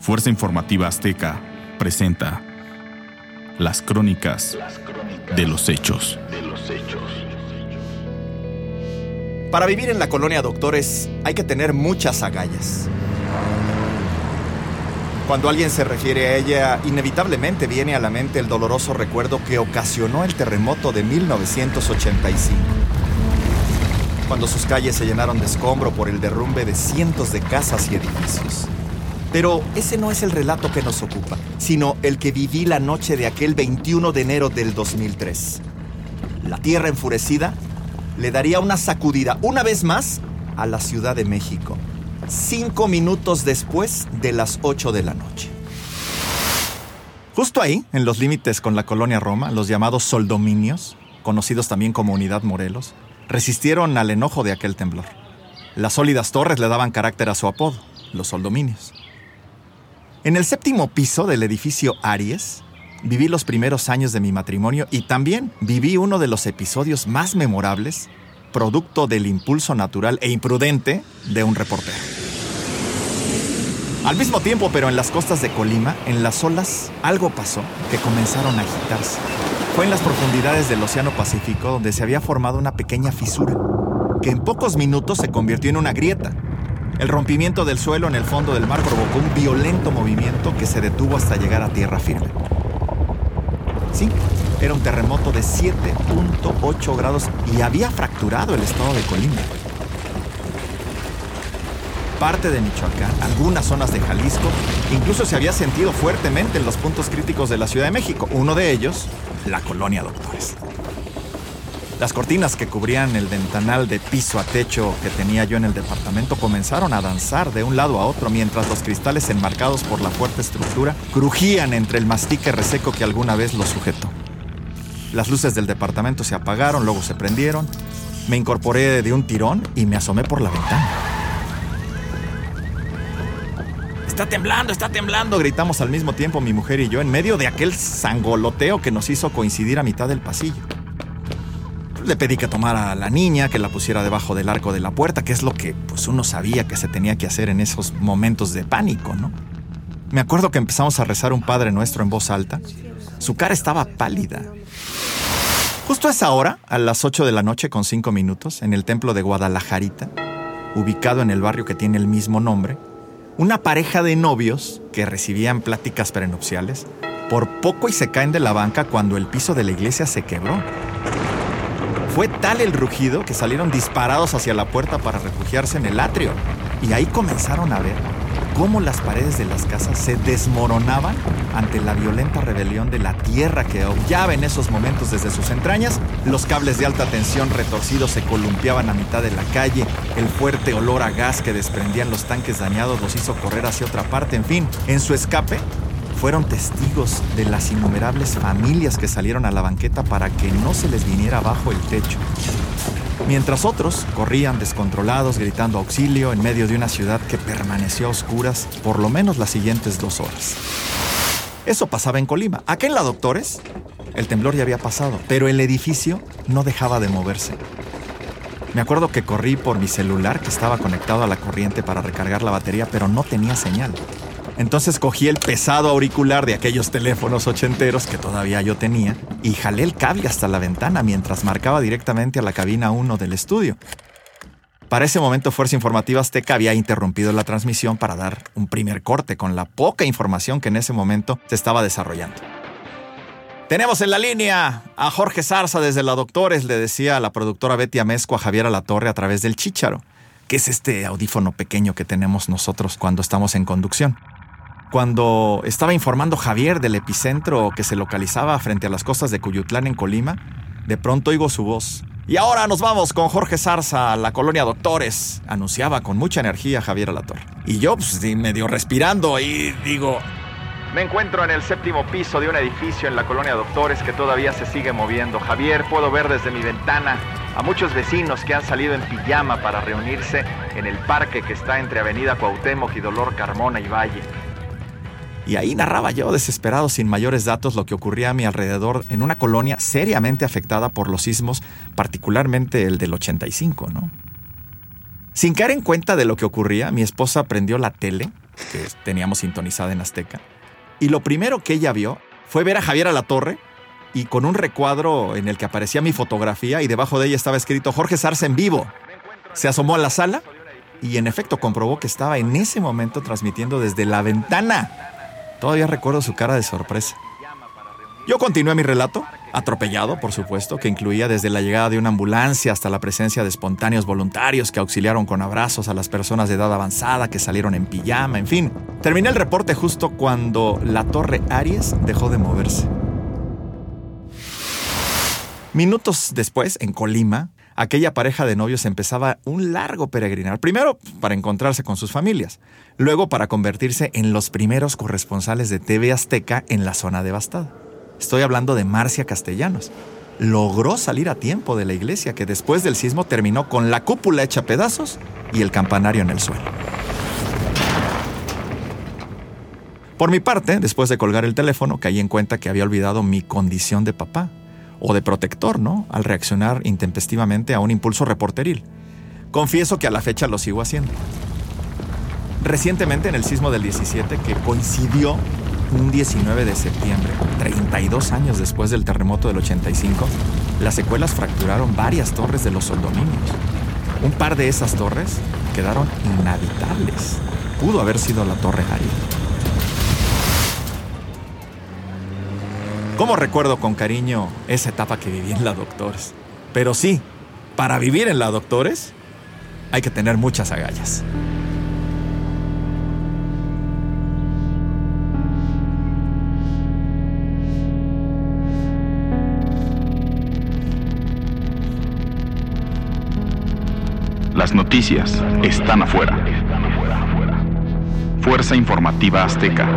Fuerza Informativa Azteca presenta las crónicas, de los hechos. Para vivir en la colonia Doctores hay que tener muchas agallas. Cuando alguien se refiere a ella, inevitablemente viene a la mente el doloroso recuerdo que ocasionó el terremoto de 1985 cuando sus calles se llenaron de escombro por el derrumbe de cientos de casas y edificios. Pero ese no es el relato que nos ocupa, sino el que viví la noche de aquel 21 de enero del 2003. La tierra enfurecida le daría una sacudida una vez más a la Ciudad de México, cinco minutos después de las 8 de la noche. Justo ahí, en los límites con la colonia Roma, los llamados soldominios, conocidos también como Unidad Morelos, resistieron al enojo de aquel temblor. Las sólidas torres le daban carácter a su apodo, los soldominios. En el séptimo piso del edificio Aries, viví los primeros años de mi matrimonio y también viví uno de los episodios más memorables, producto del impulso natural e imprudente de un reportero. Al mismo tiempo, pero en las costas de Colima, en las olas, algo pasó que comenzaron a agitarse. Fue en las profundidades del Océano Pacífico donde se había formado una pequeña fisura, que en pocos minutos se convirtió en una grieta. El rompimiento del suelo en el fondo del mar provocó un violento movimiento que se detuvo hasta llegar a tierra firme. Sí, era un terremoto de 7.8 grados y había fracturado el estado de Colima parte de Michoacán, algunas zonas de Jalisco, incluso se había sentido fuertemente en los puntos críticos de la Ciudad de México, uno de ellos, la colonia Doctores. Las cortinas que cubrían el ventanal de piso a techo que tenía yo en el departamento comenzaron a danzar de un lado a otro mientras los cristales enmarcados por la fuerte estructura crujían entre el mastique reseco que alguna vez los sujetó. Las luces del departamento se apagaron, luego se prendieron. Me incorporé de un tirón y me asomé por la ventana. Está temblando, está temblando, gritamos al mismo tiempo mi mujer y yo en medio de aquel sangoloteo que nos hizo coincidir a mitad del pasillo. Le pedí que tomara a la niña, que la pusiera debajo del arco de la puerta, que es lo que pues uno sabía que se tenía que hacer en esos momentos de pánico, ¿no? Me acuerdo que empezamos a rezar un Padre Nuestro en voz alta. Su cara estaba pálida. Justo a esa hora, a las 8 de la noche con 5 minutos, en el templo de Guadalajarita, ubicado en el barrio que tiene el mismo nombre, una pareja de novios que recibían pláticas prenupciales, por poco y se caen de la banca cuando el piso de la iglesia se quebró. Fue tal el rugido que salieron disparados hacia la puerta para refugiarse en el atrio. Y ahí comenzaron a ver cómo las paredes de las casas se desmoronaban ante la violenta rebelión de la tierra que aullaba en esos momentos desde sus entrañas. Los cables de alta tensión retorcidos se columpiaban a mitad de la calle. El fuerte olor a gas que desprendían los tanques dañados los hizo correr hacia otra parte. En fin, en su escape fueron testigos de las innumerables familias que salieron a la banqueta para que no se les viniera abajo el techo mientras otros corrían descontrolados gritando auxilio en medio de una ciudad que permaneció a oscuras por lo menos las siguientes dos horas. Eso pasaba en Colima. Acá en la Doctores, el temblor ya había pasado, pero el edificio no dejaba de moverse. Me acuerdo que corrí por mi celular que estaba conectado a la corriente para recargar la batería, pero no tenía señal. Entonces cogí el pesado auricular de aquellos teléfonos ochenteros que todavía yo tenía y jalé el cable hasta la ventana mientras marcaba directamente a la cabina 1 del estudio. Para ese momento Fuerza Informativa Azteca había interrumpido la transmisión para dar un primer corte con la poca información que en ese momento se estaba desarrollando. Tenemos en la línea a Jorge Zarza desde la Doctores, le decía a la productora Betty Amesco a Javier Alatorre a través del Chícharo, que es este audífono pequeño que tenemos nosotros cuando estamos en conducción. Cuando estaba informando Javier del epicentro que se localizaba frente a las costas de Cuyutlán en Colima, de pronto oigo su voz. Y ahora nos vamos con Jorge Zarza a la colonia Doctores, anunciaba con mucha energía Javier Alatorre. Y yo, pues, medio respirando y digo, me encuentro en el séptimo piso de un edificio en la colonia Doctores que todavía se sigue moviendo. Javier, puedo ver desde mi ventana a muchos vecinos que han salido en pijama para reunirse en el parque que está entre Avenida Cuauhtémoc y Dolor Carmona y Valle. Y ahí narraba yo, desesperado, sin mayores datos, lo que ocurría a mi alrededor en una colonia seriamente afectada por los sismos, particularmente el del 85, ¿no? Sin caer en cuenta de lo que ocurría, mi esposa prendió la tele que teníamos sintonizada en Azteca. Y lo primero que ella vio fue ver a Javier a la Torre y con un recuadro en el que aparecía mi fotografía y debajo de ella estaba escrito Jorge Sarce en vivo. Se asomó a la sala y en efecto comprobó que estaba en ese momento transmitiendo desde la ventana. Todavía recuerdo su cara de sorpresa. Yo continué mi relato, atropellado, por supuesto, que incluía desde la llegada de una ambulancia hasta la presencia de espontáneos voluntarios que auxiliaron con abrazos a las personas de edad avanzada que salieron en pijama, en fin. Terminé el reporte justo cuando la torre Aries dejó de moverse. Minutos después, en Colima, aquella pareja de novios empezaba un largo peregrinar. Primero para encontrarse con sus familias, luego para convertirse en los primeros corresponsales de TV Azteca en la zona devastada. Estoy hablando de Marcia Castellanos. Logró salir a tiempo de la iglesia que después del sismo terminó con la cúpula hecha pedazos y el campanario en el suelo. Por mi parte, después de colgar el teléfono, caí en cuenta que había olvidado mi condición de papá o de protector, ¿no? Al reaccionar intempestivamente a un impulso reporteril. Confieso que a la fecha lo sigo haciendo. Recientemente, en el sismo del 17, que coincidió un 19 de septiembre, 32 años después del terremoto del 85, las secuelas fracturaron varias torres de los soldominios. Un par de esas torres quedaron inhabitables. Pudo haber sido la Torre Ari. ¿Cómo recuerdo con cariño esa etapa que viví en la Doctores? Pero sí, para vivir en la Doctores hay que tener muchas agallas. Las noticias están afuera. Fuerza Informativa Azteca.